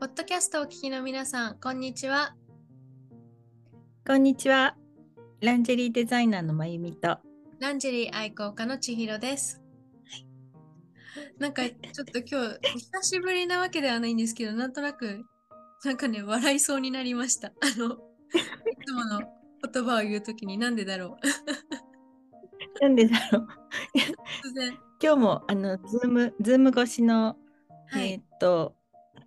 ポッドキャストをお聞きの皆さん、こんにちは。こんにちは。ランジェリーデザイナーのまゆみと。ランジェリー愛好家の千尋です。なんかちょっと今日、久しぶりなわけではないんですけど、なんとなく、なんかね、笑いそうになりました。あの、いつもの言葉を言うときになんでだろう。なんでだろう。突然。今日もあのズームズーム越しの、はいえーっと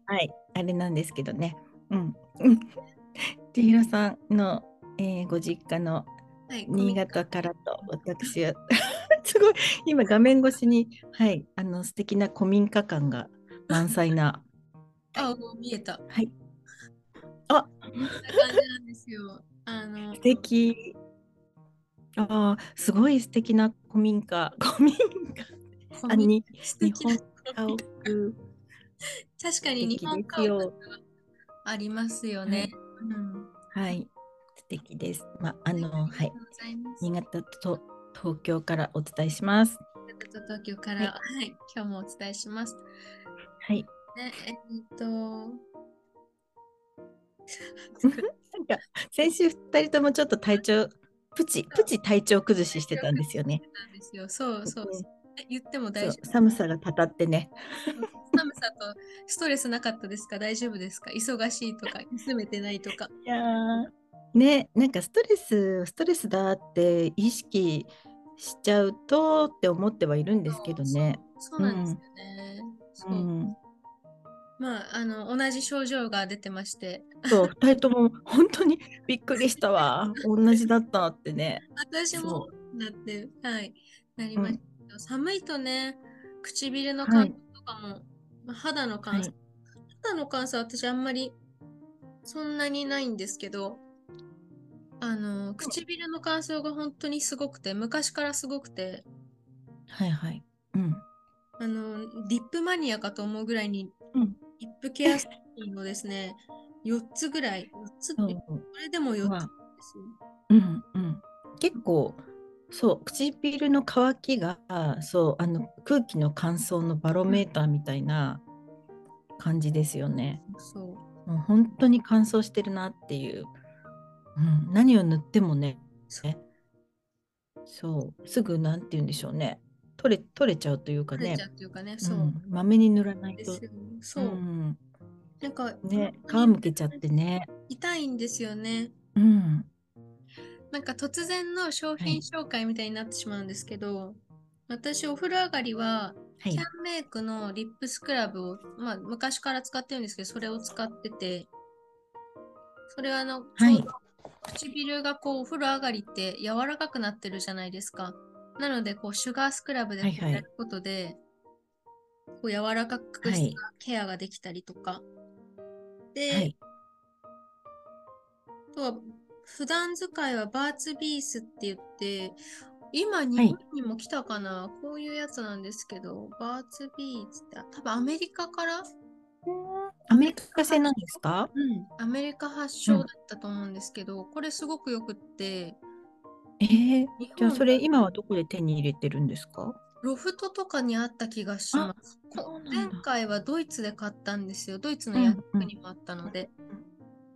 はいあれなんですけどね。うん。うん。千尋さんの、えーご実家のはい、新潟からと私は すごい。今画面越しにはいあの素敵な古民家感が満載な。あ、もう見えた。はい。あこんな感じなんですよ。あの。素、敵。あーすごい素敵な古民家。古民家。あに素日敵な本家屋確かに日本家屋がありますよね。うん。はい素敵ですまああのはい。新潟と東京からお伝えします新潟と東京から、は、はい今日もお伝えします。はいね、えっと、なんか先週二人ともちょっと体調プチプチ体調崩ししてたんですよねなんですよ。そうそう。ね言っても大丈夫？寒さがたたってね。寒さとストレスなかったですか？大丈夫ですか？忙しいとか、休めてないとか。いやーねなんかストレスストレスだって意識しちゃうとって思ってはいるんですけどね。そうなんですよね。そう。うん、まあ、あの、同じ症状が出てまして、そう二人とも本当にびっくりしたわ。同じだったってね。私もそなって、はい、なりました。けど、寒いとね、唇のはい。乾燥とかも、まあ肌の乾燥、はい。肌の乾燥私あんまりそんなにないんですけど、あの、唇の乾燥が本当にすごくて、昔からすごくて、はいはい。うん。あの、リップマニアかと思うぐらいに、うん。リップケア製品をですね、4つぐらい、4つって、これでも4つわですよ。うんうん。結構そう唇の乾きがそうあの空気の乾燥のバロメーターみたいな感じですよね。そう。もう本当に乾燥してるなっていう、うん、何を塗ってもねそうすぐなんて言うんでしょうね取れ取れちゃうというかね取れちゃうっていうかね、そう。うん、まめに塗らないとそう。ん、なんか、ね皮むけちゃってね痛いんですよね。うんなんか突然の商品はい。紹介みたいになってしまうんですけど、私お風呂上がりは、はい。キャンメイクのリップスクラブを、まあ、昔から使ってるんですけど、それを使ってて、それはあの、はい。唇がこうお風呂上がりって柔らかくなってるじゃないですか。なので、こうシュガースクラブでこはいはい。うやることで、こう柔らかくはい。したケアができたりとか。で、はい。あとは普段使いはバーツビースって言って、今日本にも来たかな、こういうやつなんですけど、バーツビーツって多分アメリカから、アメリカ製なんですか？アメリカ発祥だったと思うんですけど、これすごくよくって、えー、日じゃあ本それ今はどこで手に入れてるんですか？ロフトとかにあった気がします。前回はドイツで買ったんですよ。ドイツのうん薬局にもあったので、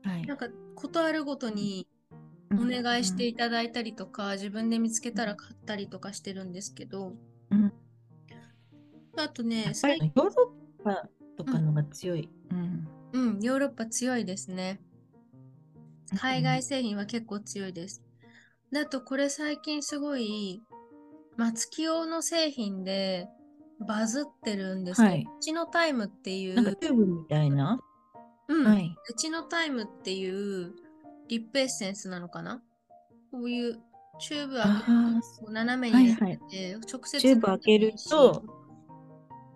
はい。なんかことあるごとにお願いしていただいたりとか、自分で見つけたら買ったりとかしてるんですけど、うんあとね、やっぱ最りヨーロッパとかのが強い。うん。うん、ヨーロッパ強いですね。海外製品は結構強いです。であとこれ最近すごい松木用の製品でバズってるんですけど、はいうちのタイムっていなんかう、チューブみたいな？うん、はい。うちのタイムっていうリップエッセンスなのかな？こういうチューブ開斜めに入れて、はい直接チューブ開けると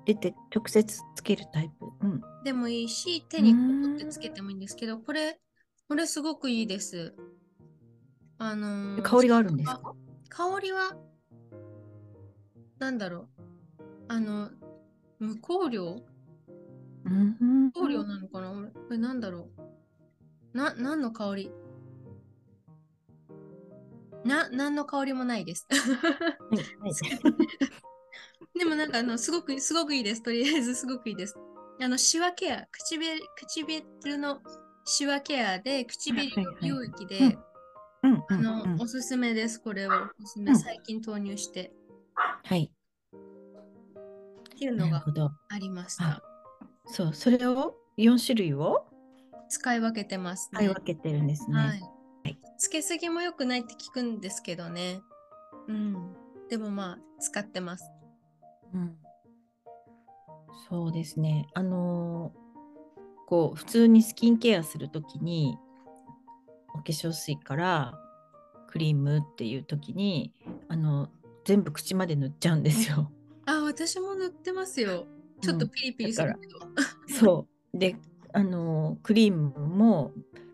出て直接つけるタイプ？うん。でもいいし、手に取ってつけてもいいんですけど、これ、これすごくいいです。あのー香りがあるんですか？香りは、なんだろう。あの、無香料？うん。香料なのかな？これなんだろう。な、何の香り？な、何の香りもないです。でもなんかあの、すごく、すごくいいです。とりあえずすごくいいです。あの、シワケア、唇唇のシワケアで、唇美容液で、あの、うんおすすめです。これをおすすめ、うん最近投入してはい。っていうのが。ありましたあ。そう、それを？4種類を？使い分けてますね。使い分けてるんですね。はい。つけすぎも良くないって聞くんですけどね。うん。でもまあ、使ってます。うん、そうですね。あのーこう普通にスキンケアするときにお化粧水からクリームっていうときにあの全部口まで塗っちゃうんですよ。あ、私も塗ってますよ。ちょっとピリピリするけど。そうであのクリームも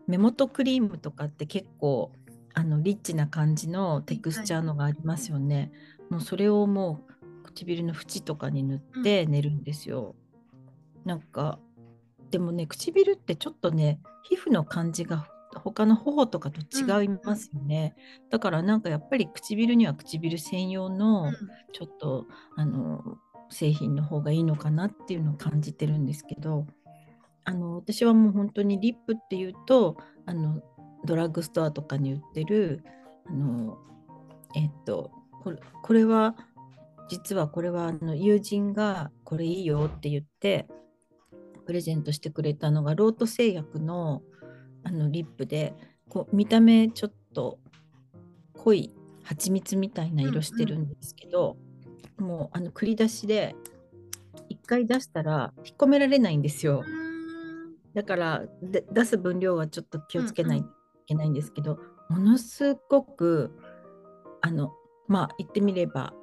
目元クリームとかって結構あのリッチな感じのテクスチャーのがありますよね。もうそれをもう唇の縁とかに塗って寝るんですよ。なんかでもね唇ってちょっとね皮膚の感じが他の頬とかと違いますよね。だからなんかやっぱり唇には唇専用のちょっとあの製品の方がいいのかなっていうのを感じてるんですけどあの私はもう本当にリップっていうとあのドラッグストアとかに売ってるあのえっとこれこれは実はこれはあの友人がこれいいよって言ってプレゼントしてくれたのがロート製薬のあのリップでこう見た目ちょっと濃い蜂蜜みたいな色してるんですけど、もうあの繰り出しで一回出したら引っ込められないんですよ。だからで出す分量はちょっと気をつけないといけないんですけど、ものすごくあのまあ言ってみれば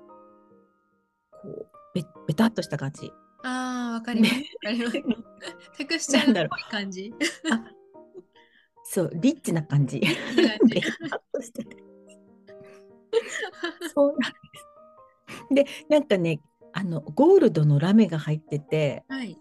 こうべべたっとした感じ。ああ、わかります。テクスチャーの濃い感じ。そうリッチな感じ。っとしててそうなんです。でなんかねあのゴールドのラメが入っててはい。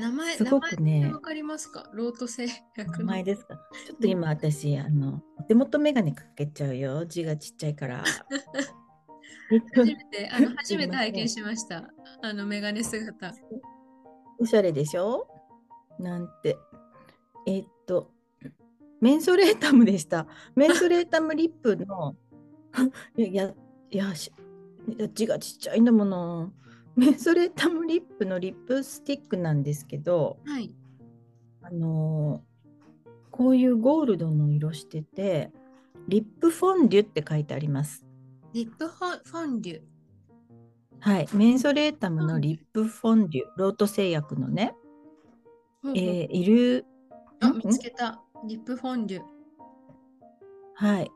名前、すごくねわかりますか？ロート製。名前ですか？ちょっと今私あのお手元眼鏡かけちゃうよ字がちっちゃいから。えっと初めて、あの、初めて拝見すしました。あの、メガネ姿。おしゃれでしょ？なんて。えっと、メンソレータムでした。メンソレータムリップの、いや、いや字がちっちゃいんだもの。メンソレータムリップのリップスティックなんですけど、はい。あのーこういうゴールドの色してて、リップフォンデュって書いてあります。リップフォンデュ。はい、メンソレータムのリップフォンデュ、ロート製薬のね、ほうほうえーいる、あ、ん？見つけた。リップフォンデュ。はい。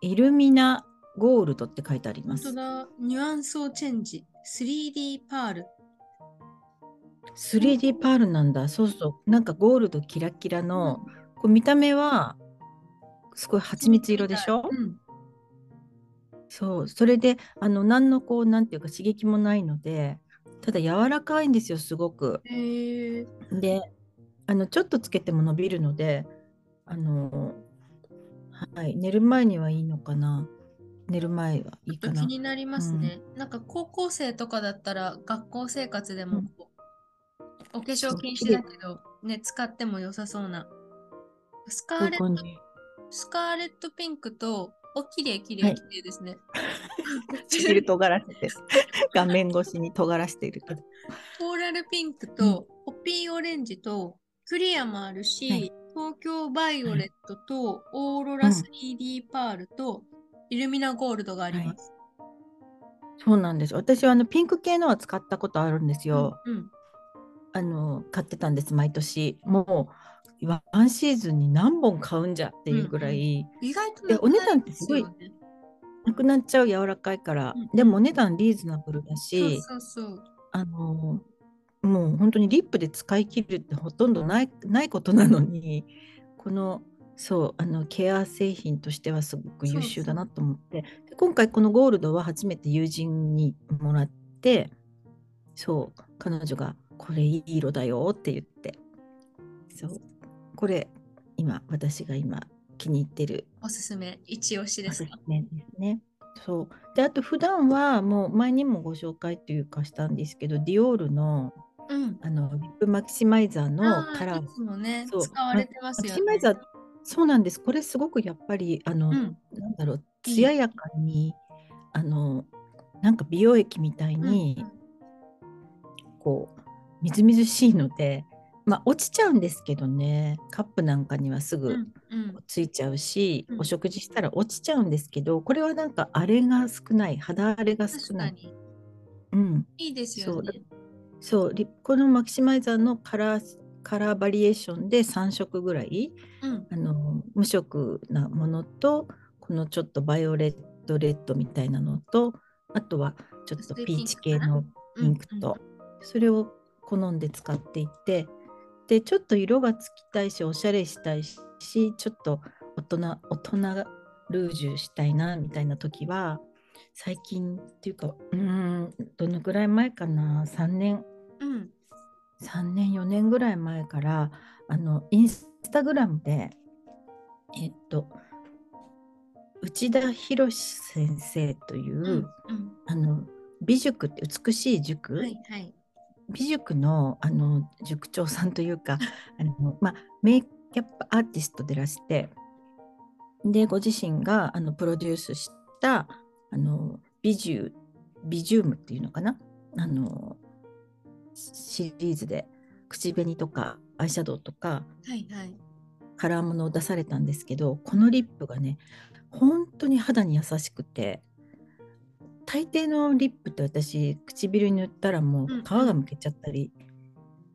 イルミナゴールドって書いてあります本当。だ。ニュアンスをチェンジ。3D パール。3D パールなんだ。そうそう。なんかゴールドキラキラの、こう見た目はすごい蜂蜜色でしょ、うん。そう。それで、あの、何のこう、なんていうか刺激もないので、ただ柔らかいんですよ、すごく。で、あの、ちょっとつけても伸びるので、あの、はい、寝る前にはいいのかな。寝る前はいいかな気。になりますね。なんか高校生とかだったら学校生活でもこう、お化粧禁止だけど、ね、使っても良さそうな。スカーレットスカーレットピンクと、おきれいきれはいいきれいですね。唇尖らせて、画面越しに尖らしているけど。コーラルピンクと、ポピーオレンジと、クリアもあるし、はい東京バイオレットと、オーロラ 3D パールと、イルミナゴールドがあります。そうなんです。私はあのピンク系のは使ったことあるんですよ。うんうんあの買ってたんです毎年。もうワンシーズンに何本買うんじゃっていうぐらい、意外とでお値段ってすごいなくなっちゃう柔らかいから、うんでもお値段リーズナブルだし、そうそうそう。あのもう本当にリップで使い切るってほとんどないないことなのにこのそうあのケア製品としてはすごく優秀だなと思ってで今回このゴールドは初めて友人にもらってそう彼女が「これいい色だよ」って言ってそうこれ今私が今気に入ってるおすすめ、一押しでおすか。めですね。そうであと普段はもう前にもご紹介というかしたんですけどディオールのうん。あのリップマキシマイザーのあカラーーいつもね、そう使われてますマキよね。シマイザーそうなんです。これすごくやっぱりあの、うん。なんだろう艶やかにあのなんか美容液みたいに、こうみずみずしいのでまあ落ちちゃうんですけどね。カップなんかにはすぐうんうん。うんついちゃうし、うん。お食事したら落ちちゃうんですけどこれはなんか荒れが少ない。肌荒れが少ない。うん、いいですよね。そう。リこのマキシマイザーのカラーカラーバリエーションで3色ぐらいうん。あの無色なものとこのちょっとバイオレットレッドみたいなのとあとはちょっとピーチ系のピンクうんと、それを好んで使っていてでちょっと色がつきたいしおしゃれしたいしちょっと大人大人ルージュしたいなみたいな時は最近っていうかうーんどのくらい前かな？3年うん。3年4年ぐらい前からあのインスタグラムでえっと内田博先生という、うん。うん。あの美塾って美しい塾、はいはい。美塾のあの塾長さんというか あの、まあ、メイキャップアーティストでらしてでご自身があのプロデュースしたあの美獣美獣ムっていうのかな？あのシリーズで口紅とかアイシャドウとかはいはい。カラーものを出されたんですけどこのリップがね本当に肌に優しくて大抵のリップって私唇に塗ったらもう皮がむけちゃったり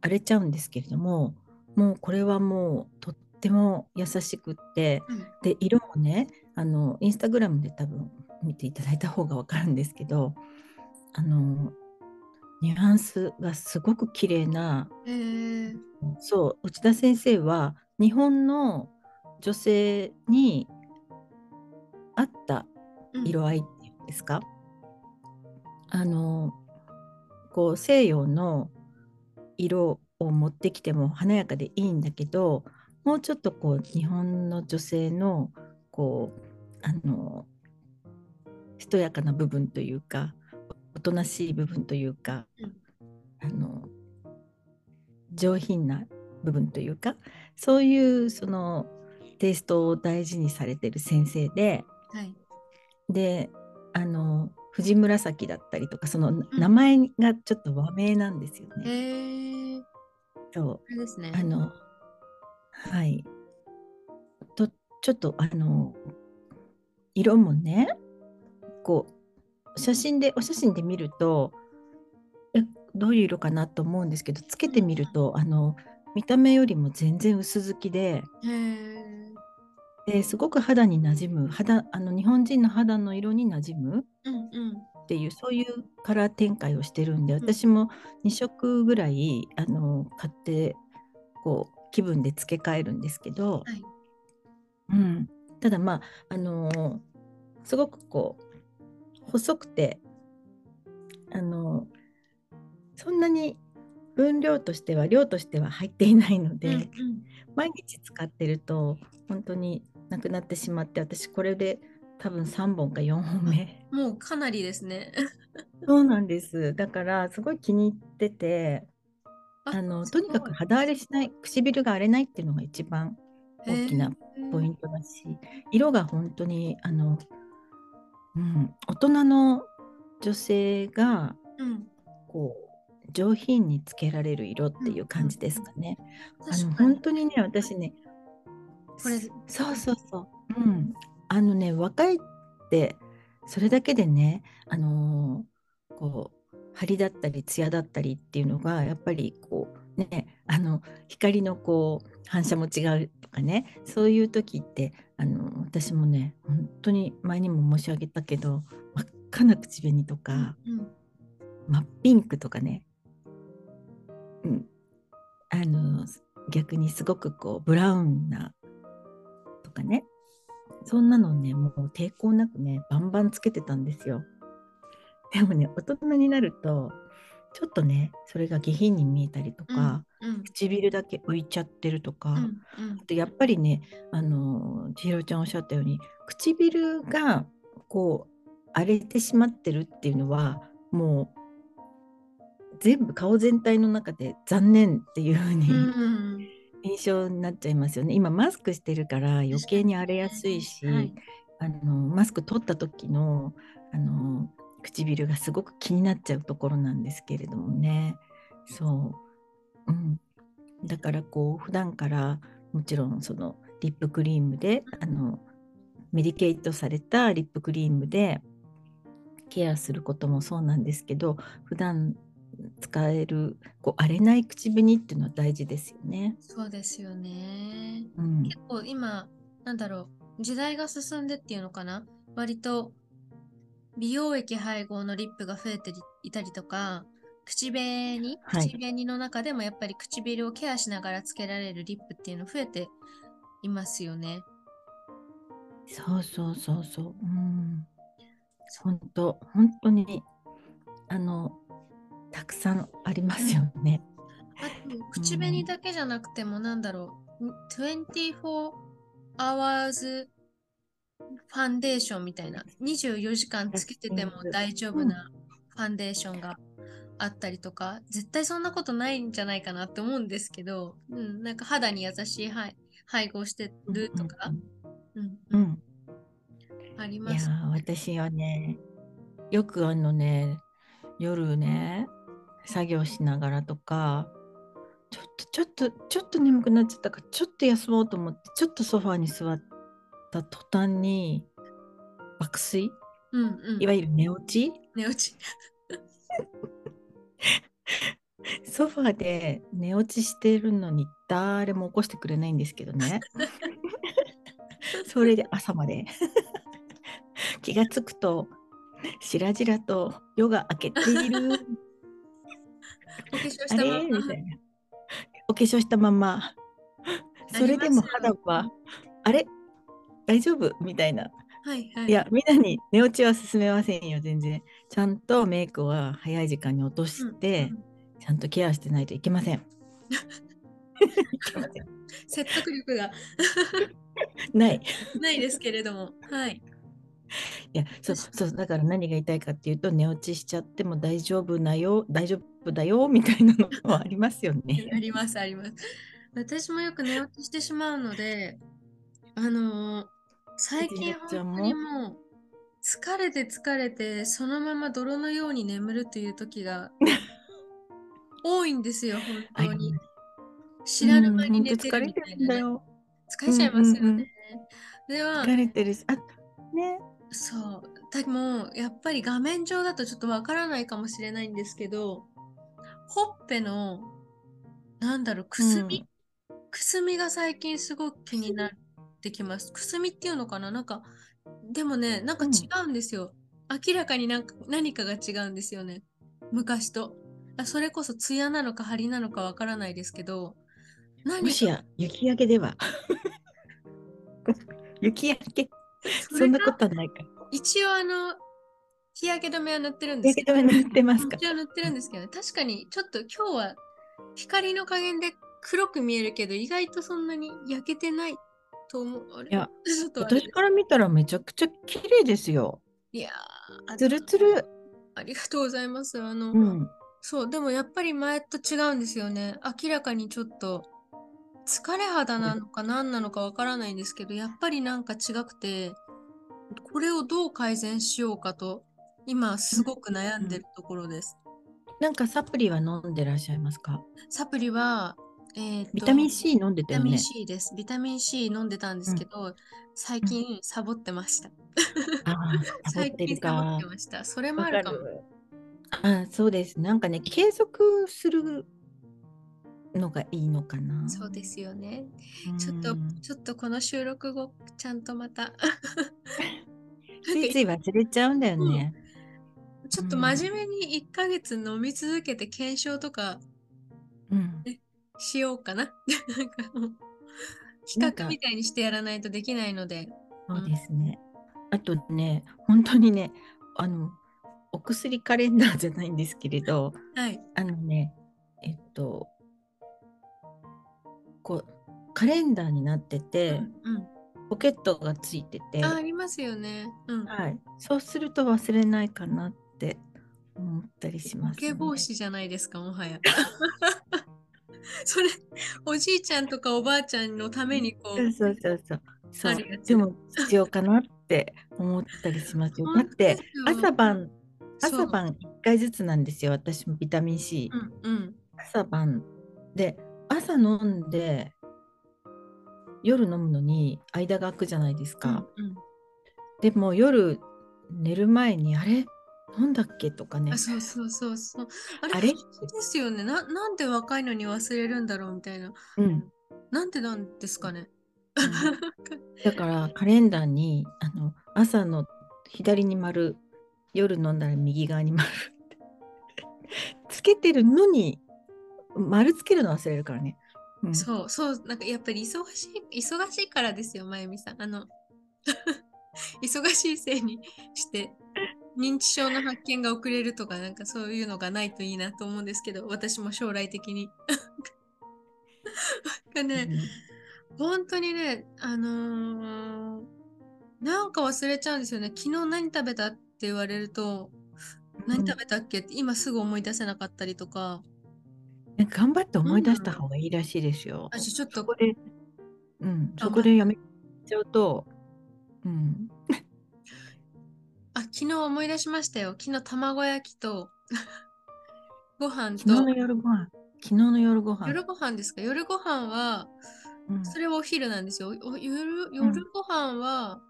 荒れちゃうんですけれどももうこれはもうとっても優しくってうん。で色もねあのインスタグラムで多分見ていただいた方が分かるんですけどあのニュアンスがすごく綺麗なへえ。そう内田先生は日本の女性に合ったうん色合いっていうんですか、あのこう西洋の色を持ってきても華やかでいいんだけどもうちょっとこう日本の女性のこうあのしとやかな部分というかおとなしい部分というか、うんあの上品な部分というかそういうそのテイストを大事にされてる先生ではい。であの藤紫だったりとかその名前がちょっと和名なんですよね。へえ。そうですね。あのはいとちょっとあの色もねこう写真でお写真で見るとえどういう色かなと思うんですけどつけてみるとあの見た目よりも全然薄付きで。ですごく肌に馴染む肌あの日本人の肌の色に馴染むうんうん。っていうそういうカラー展開をしてるんでん私も2色ぐらいあの買ってこう気分で付け替えるんですけど、はい。うん、ただまああのーすごくこう細くてあのーそんなに分量としては量としては入っていないので、うんうん。毎日使ってると本当になくなってしまって私これで多分3本か4本目。もうかなりですね。そうなんです。だからすごい気に入ってて、あのとにかく肌荒れしない、唇が荒れないっていうのが一番大きなポイントだし、色が本当にあの、うん、大人の女性がト。うん。こう上品につけられる色っていう感じですかね。あの確かに本当にね私ね、これそうそうそう、うん、あのね若いってそれだけでねあのーこう張りだったり艶だったりっていうのがやっぱりこうねあの光のこう反射も違うとかね。そういう時ってあの私もね本当に前にも申し上げたけど真っ赤な口紅とか、うん真っピンクとかね、うん、あの逆にすごくこうブラウンなとかね。そんなのねもう抵抗なくねバンバンつけてたんですよ。でもね大人になるとちょっとねそれが下品に見えたりとか、うん唇だけ浮いちゃってるとか、うんうんあとやっぱりねあの千尋ちゃんおっしゃったように唇がこう荒れてしまってるっていうのはもう全部顔全体の中で残念っていう風に、うん。印象になっちゃいますよね。今マスクしてるから余計に荒れやすいし、はい。あのマスク取った時のあの唇がすごく気になっちゃうところなんですけれどもね。そう、うん、だからこう普段からもちろんそのリップクリームであのメディケイトされたリップクリームでケアすることもそうなんですけど普段使えるこう荒れない口紅っていうのは大事ですよね。そうですよね。うん、結構今、なんだろう、時代が進んでっていうのかな割と美容液配合のリップが増えていたりとか、口紅、はい口紅の中でもやっぱり唇をケアしながらつけられるリップっていうの増えていますよね。そうそうそうそう。うん。本当本当にあのたくさんありますよね。あと、口紅だけじゃなくても、なんだろう、24 hours ファンデーションみたいな、24時間つけてても大丈夫なファンデーションがあったりとか、絶対そんなことないんじゃないかなって思うんですけど、うん、なんか肌に優しい配配合してるとか、うん、ううんん。ありいます。私はねよくあのね夜ね作業しながらとかちょっとちょっとちょっと眠くなっちゃったからちょっと休もうと思ってちょっとソファーに座った途端に爆睡？うんうんい。わゆる寝落ち？寝落ち。ソファーで寝落ちしてるのに誰も起こしてくれないんですけどね。それで朝まで。気がつくと白々と夜が明けている。お化粧したまま。みたいな。お化粧したまま。それでも肌はあれ？大丈夫？みたいなはいはい。いやみんなに寝落ちは勧めませんよ全然ちゃんとメイクは早い時間に落として、うんちゃんとケアしてないといけません。説得力が ない。ないですけれども。はい。いやそうそうだから何が言いたいかっていうと寝落ちしちゃっても大丈夫なよ大丈夫だよみたいなのはありますよあね。りますあります。私もよく寝落ちしてしまうので、あのー最近本当にもう疲れて疲れてそのまま泥のように眠るという時が 多いんですよ、本当に。知らぬ間に寝てるみたいな、ね。よ。疲れちゃいますよね。うんうんうんでは、疲れてるしあねそう。でも、やっぱり画面上だとちょっとわからないかもしれないんですけど、ほっぺの、なんだろう、くすみ、くすみが最近すごく気になってきます。くすみっていうのかな？なんか、でもね、なんか違うんですよ。明らかになんか何かが違うんですよね。昔と。あそれこそ艶なのか張りなのかわからないですけど、何もしや雪焼けでは 雪焼けそんなことはないか。一応あの、日焼け止めは塗ってるんですけど、焼け止め塗ってますか？一応塗ってるんですけど、ね、確かにちょっと今日は光の加減で黒く見えるけど、意外とそんなに焼けてないと思う。いや、私から見たらめちゃくちゃ綺麗ですよ。いやーつるつる。ありがとうございます。あの、うん。そう、でもやっぱり前と違うんですよね。明らかにちょっと疲れ肌なのか何なのかわからないんですけど、やっぱりなんか違くて、これをどう改善しようかと、今すごく悩んでるところです。なんかサプリは飲んでらっしゃいますか？サプリは、えーとビタミン C 飲んでたよねビタミン。C です。ビタミン C 飲んでたんですけど、最近サボってました。最近サボって。ました。それもあるかも。あそうです。なんかね、継続するのがいいのかな。そうですよね。うん。ちょっと、ちょっとこの収録後、ちゃんとまた ついつい忘れちゃうんだよね。ちょっと真面目に1ヶ月飲み続けて検証とかうん。しようかな。なんかもう比なんか較みたいにしてやらないとできないので。そうですね。あとね、本当にね、あの、お薬カレンダーじゃないんですけれど、はい。あのね、えっと、こう、カレンダーになってて、うんうんポケットがついてて、あ、ありますよね。うん。はい、そうすると忘れないかなって思ったりします、ボケ防止じゃないですか、もはや。それ、おじいちゃんとかおばあちゃんのためにこう。そうそうそうそう。でも必要かなって思ったりしますよ。だって朝晩朝晩1回ずつなんですよ。私もビタミン C。うんうん、朝晩で朝飲んで夜飲むのに間が空くじゃないですか。うんうん、でも夜寝る前にあれ？飲んだっけとかね。あそうそうそうそう。あれあれ？ですよねな。なんで若いのに忘れるんだろうみたいな。うん。なんでなんですかね。だからカレンダーにあの朝の左に丸夜飲んだら右側に丸 つけてるのに丸つけるの忘れるからね。うん、そうそうなんかやっぱり忙しい忙しいからですよまゆみさんあの 忙しいせいにして認知症の発見が遅れるとかなんかそういうのがないといいなと思うんですけど私も将来的に。かね、うん、本当にねあのー、なんか忘れちゃうんですよね。昨日何食べたって言われると何食べたっけって今すぐ思い出せなかったりとか、頑張って思い出した方がいいらしいですよ。あちょっと。そこで、うん、そこでやめちゃうと、うん。あ、昨日思い出しましたよ。昨日卵焼きと ご飯と。昨日の夜ご飯。昨日の夜ご飯。夜ご飯ですか？夜ご飯は、うん、それはお昼なんですよ。夜夜ご飯は、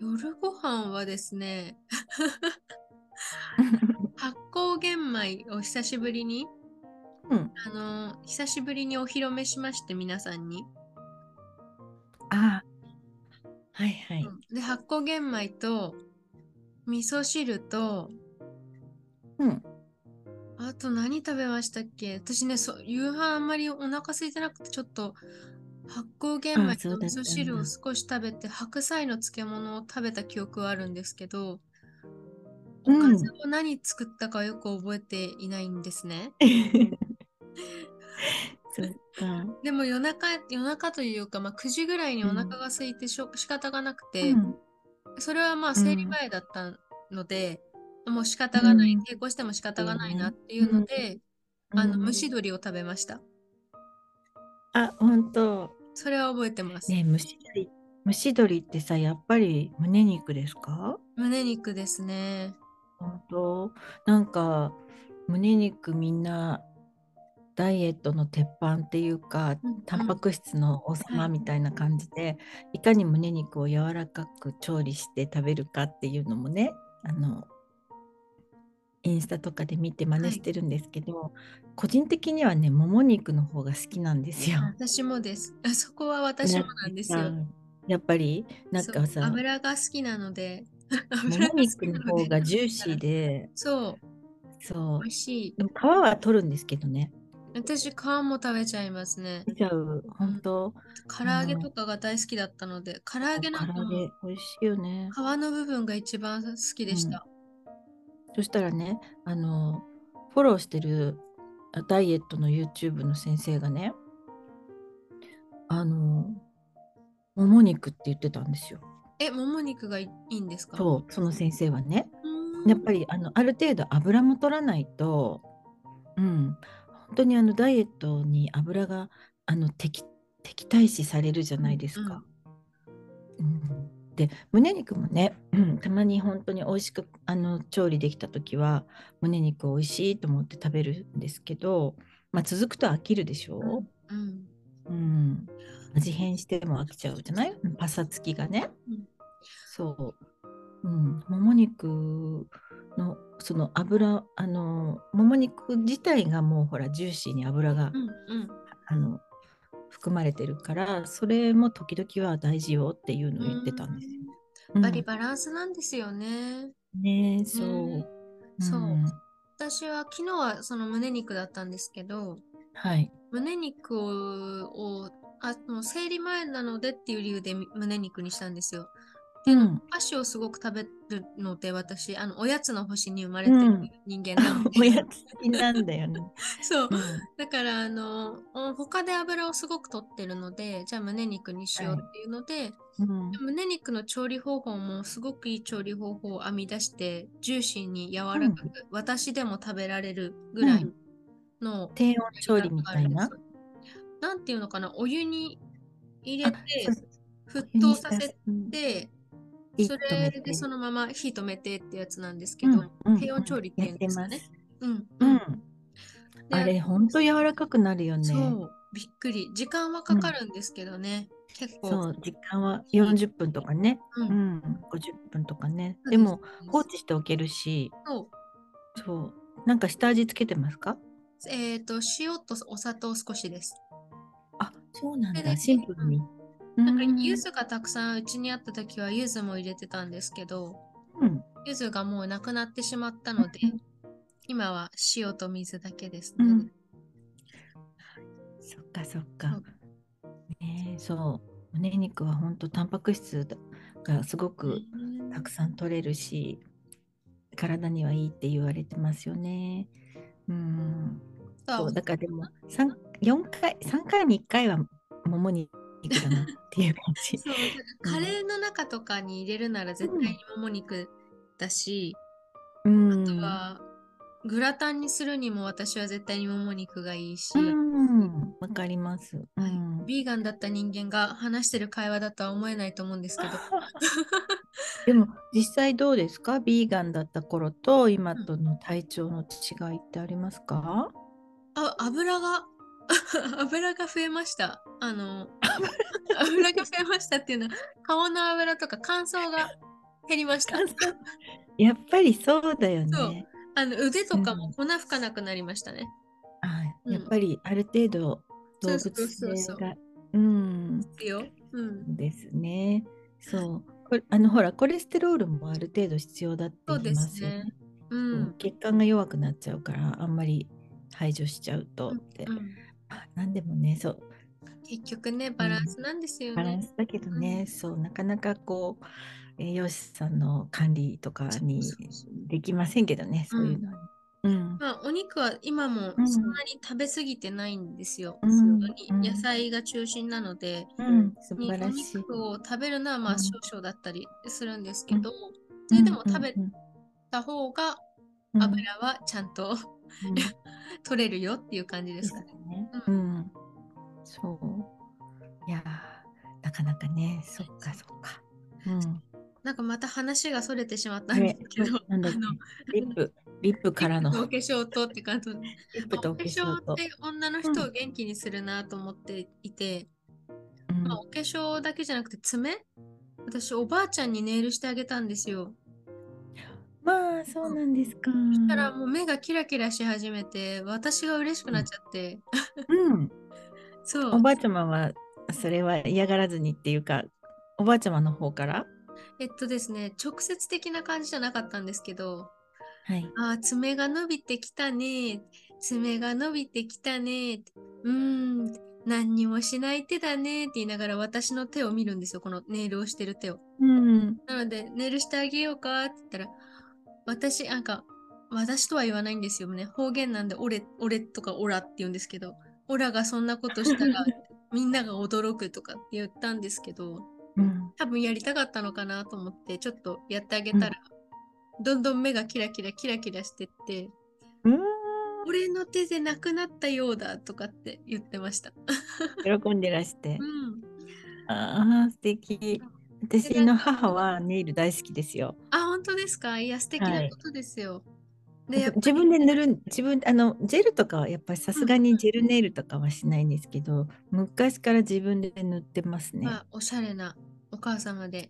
うん、夜ご飯はですね、発酵玄米を久しぶりに、うん、あの久しぶりにお披露目しまして皆さんに。あはいはい。うん、で発酵玄米と味噌汁と、うん、あと何食べましたっけ？私ねそ夕飯あんまりお腹空いてなくてちょっと発酵玄米と味噌汁を少し食べて白菜の漬物を食べた記憶はあるんですけど、おかずを何作ったかよく覚えていないんですね。でも夜中夜中というか、まあ、9時ぐらいにお腹が空いてしょ、うん、仕方がなくて、うん、それはまあ生理前だったので、うん、もう仕方がない、抵抗しても仕方がないなっていうので、あの蒸し鶏を食べました。あ本当。それは覚えてます。ね蒸し鶏。蒸し鶏ってさやっぱり胸肉ですか？胸肉ですね。本当。なんか胸肉みんなダイエットの鉄板っていうか、うんタンパク質の王様みたいな感じで、い、かに胸肉を柔らかく調理して食べるかっていうのもねあのインスタとかで見て真似してるんですけど、個人的にはねもも肉の方が好きなんですよ。私もです。あそこは私もなんですよ。やっぱりなんかさ油が好きなので もも肉の方がジューシーでそう。そう。美味しい。でも皮は取るんですけどね私皮も食べちゃいますね。食べちゃう？本当？唐揚げとかが大好きだったので唐揚げなんか唐揚げ美味しいよね。皮の部分が一番好きでした、うん、そしたらねあのフォローしてるダイエットの YouTube の先生がねあのもも肉って言ってたんですよ。え、もも肉がいいんですか？そう、その先生はね。やっぱりあのある程度油も取らないと、うん、本当にあのダイエットに油があの敵敵対視されるじゃないですか。うん、うん、で胸肉もね、うん、たまに本当に美味しくあの調理できた時は胸肉美味しいと思って食べるんですけど、まあ、続くと飽きるでしょ？うん、うん、味変しても飽きちゃうじゃない？パサつきがね。うん、そう、うん、もも肉のその油あのもも肉自体がもうほらジューシーに油が、うんうん、あの含まれてるからそれも時々は大事よっていうのを言ってたんですよ。やっぱりバランスなんですよね。ねそう、ね、そう、私は昨日はその胸肉だったんですけど、はい、胸肉をあの生理前なのでっていう理由で胸肉にしたんですよ。うん。お菓子をすごく食べるので私あのおやつの星に生まれてる人間なので、おやつなんだよね。そう。うん。だからあのお他で油をすごく取ってるのでじゃあ胸肉にしようっていうので、うん。胸肉の調理方法もすごくいい調理方法を編み出してジューシーに柔らかく、私でも食べられるぐらいの、低温調理みたいな？なんていうのかなお湯に入れて沸騰させうん。て火それでそのまま火止めてってやつなんですけど、うんうん低温調理っていうんですかね。うんううんん。あれ、ほんと柔らかくなるよね。そうびっくり時間はかかるんですけどね、結構そう、時間は40分とかね。ううんん、50分とかね。でも、す放置しておけるし、そうそう。なんか下味つけてますか？えっ、と塩とお砂糖少しですあ、そうなんだ。シンプルに。なんかうん柚子がたくさんうちにあった時は柚子も入れてたんですけどうん。柚子がもうなくなってしまったので今は塩と水だけですね、うんそっかそっかうん。ねえそう。胸肉は本当タンパク質がすごくたくさん取れるし、体にはいいって言われてますよね。うん。そうだからでも三四回三回に1回はもも肉だなっていう感じ。そうカレーの中とかに入れるなら絶対にもも肉だし、うん。あとはグラタンにするにも私は絶対にもも肉がいいし、うん。わかります。うはいん。ビーガンだった人間が話してる会話だとは思えないと思うんですけど でも実際どうですか？ビーガンだった頃と今との体調の違いってありますか、あ油が 油が増えましたあの油が増えましたっていうのは顔の油とか乾燥が減りました。やっぱりそうだよね。あの腕とかも粉吹かなくなりましたね、あうん。やっぱりある程度動物性がうん。ですよ、うん、ですね。そう。これあのほらコレステロールもある程度必要だって言いますすよね。ね。うん。血管が弱くなっちゃうからあんまり排除しちゃうとって。うん。あなんでもねそう結局ねバランスなんですよね、バランスだけどね、うん。そうなかなかこう栄養士さんの管理とかにできませんけどねそういうのは。ね。うん。まあ、お肉は今もうん。そんなに食べ過ぎてないんですよ。うん。野菜が中心なので、うん、素晴らしい。肉を食べるのはまうん。あ少々だったりするんですけど、それでも食べた方がうん。油はちゃんとうん。取れるよっていう感じでですすかね。うん。そう。いやーなかなかね、そっかそっか。うん。なんかまた話がそれてしまったんですけど、なんだっけあのリップ、リップからの。お化粧とって感じでリップとお化粧っ。て女の人を元気にするなと思っていて、うんまあ、お化粧だけじゃなくて爪？私おばあちゃんにネイルしてあげたんですよ。まあ、そうなんですか。そしたらもう目がキラキラし始めて私が嬉しくなっちゃって、うん。そうおばあちゃまは、それは嫌がらずにっていうか、おばあちゃまの方から？えっとですね直接的な感じじゃなかったんですけどはい。あー爪が伸びてきたね爪が伸びてきたねうーん何にもしない手だねって言いながら私の手を見るんですよこのネイルをしてる手を。うん。なので、ネイルしてあげようかって言ったら、私、なんか、私とは言わないんですよね。方言なんで、俺、俺とかオラって言うんですけど、オラがそんなことしたら、みんなが驚くとかって言ったんですけど、うん。多分やりたかったのかなと思って、ちょっとやってあげたら、どんどん目がキラキラキラキラしてって、うん。俺の手でなくなったようだとかって言ってました。喜んでらしてう。ん。ああ、素敵。私の母はネイル大好きですよ。あ、本当ですか？いや、素敵はないことですよ。で、やっぱ自分で塗る、自分、あの、ジェルとかはやっぱりさすがにジェルネイルとかはしないんですけど、昔から自分で塗ってますね。まあ、おしゃれなお母様で。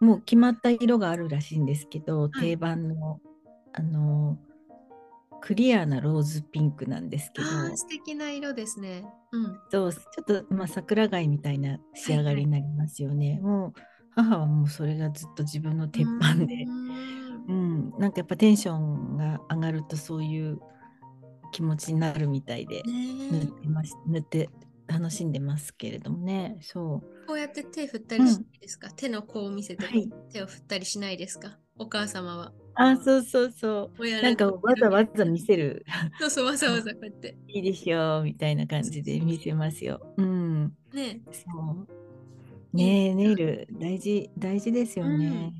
もう決まった色があるらしいんですけど、はい定番の、あの、クリアなローズピンクなんですけど、素敵な色ですね。うん。そう、ちょっと、まあ、桜貝みたいな仕上がりになりますよね。もう、母はもうそれがずっと自分の鉄板でうー、んうん、なんかやっぱテンションが上がるとそういう気持ちになるみたいで、塗っねてまし塗って楽しんでますけれどもね。そう。こうやって手振ったりしないですか、手の甲を見せてはい手を振ったりしないですか？お母様は。あ、そうそうそう。親なんかわざわざ見せる。そうそう、わざわざこうやって。いいでしょうみたいな感じで見せますよ。うん。ねそう。ねえ、ネイル大事、大事ですよね。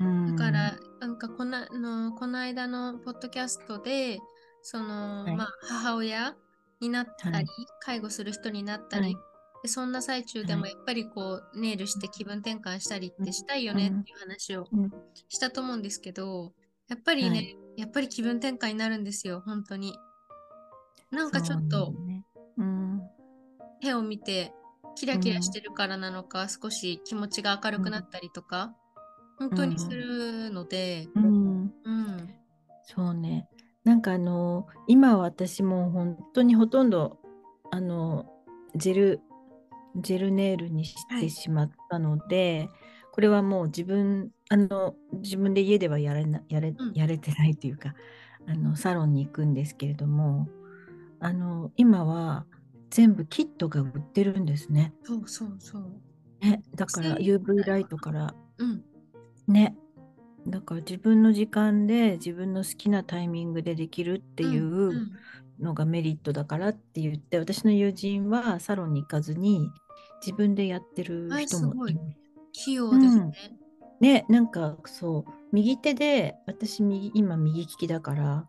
うん。だから、なんかこのあのこの間のポッドキャストで、その、はい。まあ、母親になったり、はい。介護する人になったり、はい。でそんな最中でもはい。やっぱりこう、ネイルして気分転換したりってしたいよねっていう話をうん。したと思うんですけど、やっぱりね、はい。やっぱり気分転換になるんですよ、本当に。なんかちょっとね。うん。手を見てキラキラしてるからなのか、少し気持ちが明るくなったりとか、本当にするので、うん。うん、そうね。なんかあの、今私も本当にほとんど、あの、ジェル、ジェルネイルにしはいてしまったので、これはもう自分、あの、自分で家ではやれな、やれうん、やれてないというか、あの、サロンに行くんですけれども、あの、今は全部キットが売ってるんですね。そうそうそう。ね、だから UV ライトからうん、ね。だから自分の時間で自分の好きなタイミングでできるっていうんううんのがメリットだからって言って、私の友人はサロンに行かずに自分でやってるはい人もいいます器用ですね。ね、なんかそう、右手で、私右、今右利きだから、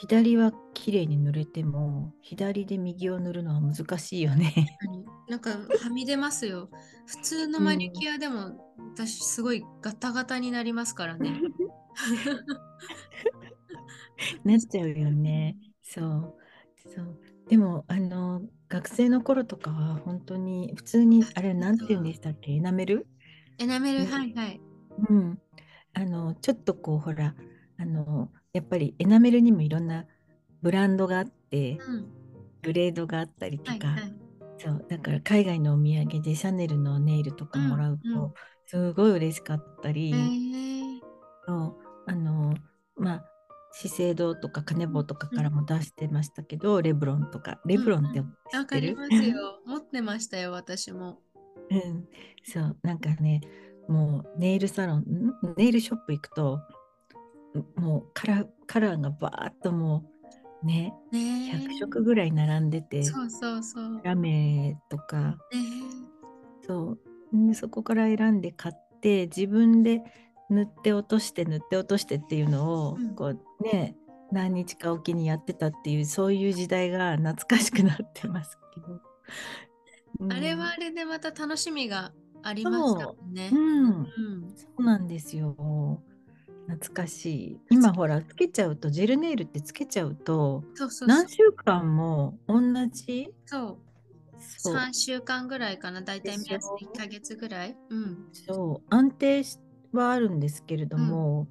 左は綺麗に塗れても、左で右を塗るのは難しいよね。何なんかはみ出ますよ。普通のマニキュアでも、私すごいガタガタになりますからね。なっちゃうよね。そう。そう。でも、あの、学生の頃とかは本当に普通に、あれ、なんて言うんでしたっけ？エナメルエナメル、ねはいはい。うん。あの、ちょっとこう、ほら、あの、やっぱりエナメルにもいろんなブランドがあって、うん、グレードがあったりとか、はいはい。そう、だから海外のお土産でシャネルのネイルとかもらうと、うんうん。すごい嬉しかったり、そうあの、まあ、資生堂とかカネボウとかからも出してましたけど、レブロンとか、レブロンって知わってる？かりますよ。持ってましたよ、私も。うん、そう、なんかね、もうネイルサロン、ん？ネイルショップ行くと、もうカラーカラーがバーッともうね、ね。え100色ぐらい並んでて、そうそうそう。ねラメとか、えそう、でそこから選んで買って、自分で塗って落として塗って落としてっていうのを、うん。こうね、何日かおきにやってたっていう、そういう時代が懐かしくなってますけど。うん。あれはあれでまた楽しみがありましたもんね。うん、うん。そうなんですよ。懐かしい。今ほら、つけちゃうと、ジェルネイルってつけちゃうと、そうそうそう何。週間も同じ？そう。そう3週間ぐらいかな、だいたい目安でしょ？1ヶ月ぐらい。うん。そう安定しはあるんですけれども、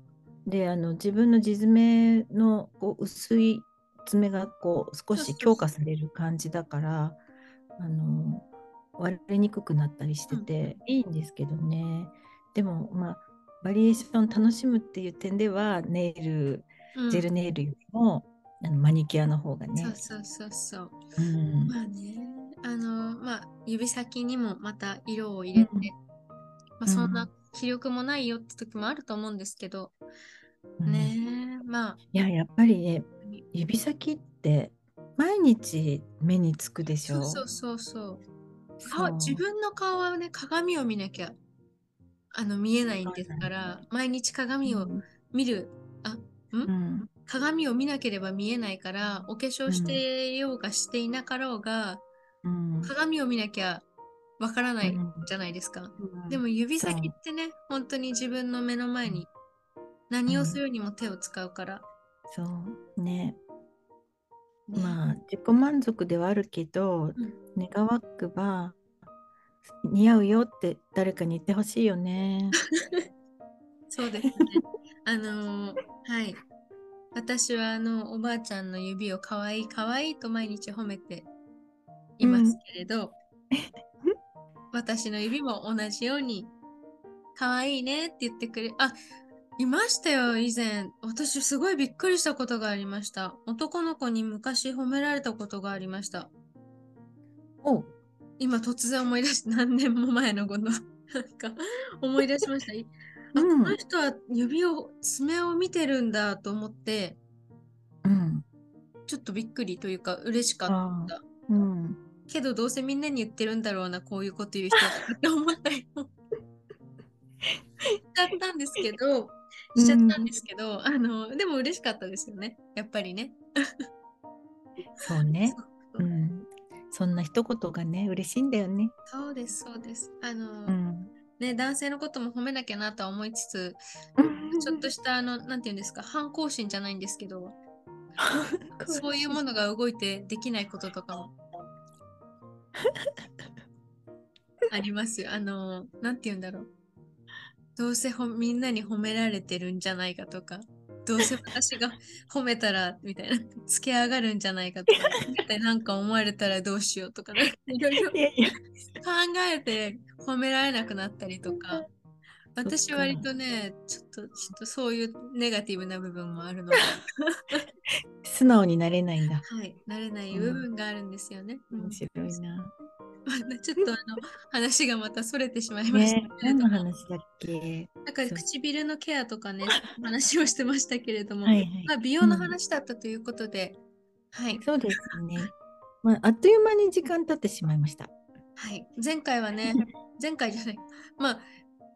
であの自分の地爪のこう薄い爪がこう少し強化される感じだからあの割れにくくなったりしてて、いいんですけどねでもまあバリエーション楽しむっていう点ではネイルうん。ジェルネイルよりも、あのマニキュアの方がね。そうそうそうそう。うん。まあね、あの、まあ、指先にもまた色を入れて、うん。まあ、そんな気力もないよって時もあると思うんですけど、うん。ねまあ、いややっぱりね指先って毎日目につくでしょ？そうそうそう。そう。顔自分の顔はね、鏡を見なきゃあの見えないんですから、毎日鏡を見る、あ、ん？うん。鏡を見なければ見えないから、お化粧してようがしていなかろうが、うん。鏡を見なきゃわからないうん。じゃないですか。うん。でも指先ってね、本当に自分の目の前に何をするにも手を使うから。そう。ね。ね。まあ自己満足ではあるけど、うん。願わくば似合うよって誰かに言ってほしいよね。そうですね。あのーはい。私はあのおばあちゃんの指をかわいいかわいいと毎日褒めていますけれど、私の指も同じようにかわいいねって言ってくれ、あ、いましたよ、以前。私すごいびっくりしたことがありました。男の子に昔褒められたことがありました。お今突然思い出して何年も前のこと なんか思い出しました。いあこうんの人は指を爪を見てるんだと思ってうん。ちょっとびっくりというか嬉しかった。うん。けどどうせみんなに言ってるんだろうなこういうこと言う人って思ったりもしちゃったんですけどしちゃったんですけど、あのでも嬉しかったですよねやっぱりね。そうね。うん。そんな一言がね、嬉しいんだよね。そうですそうです。あの、うん。ね男性のことも褒めなきゃなとは思いつつちょっとしたあのなんていうんですか反抗心じゃないんですけど そういうものが動いてできないこととかも ありますよ。あの、なんて言うんだろう。どうせほみんなに褒められてるんじゃないかとか、どうせ私が褒めたらみたいな、つけ上がるんじゃないかとか、なんか思われたらどうしようとか、いろいろ考。えて褒められなくなったりとか、私そっか。割とね、ちょっと、ちょっとそういうネガティブな部分もあるので、素直になれないんだ。はい、慣れない部分があるんですよね。うん。面白いな。ちょっとあの話がまたそれてしまいましたね。けれども、何の話だっけ？なんか唇のケアとかね、話をしてましたけれども、はいはい。まあ、美容の話だったということで、はい、そうですね。まあ、あっという間に時間経ってしまいました。はい、前回はね、前回じゃない、まあ、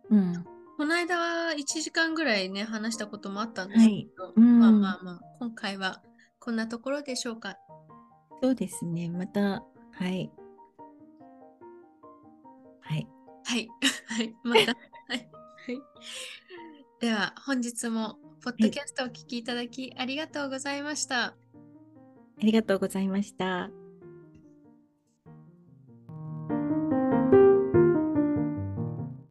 うん。この間は1時間ぐらいね、話したこともあったんですけど、うんまあまあまあ、今回はこんなところでしょうか。そうですね。また、はい。はい。はい、はい、また、はい、はい。では、本日も、ポッドキャストをお聞きいただきありがとうございました。ありがとうございました。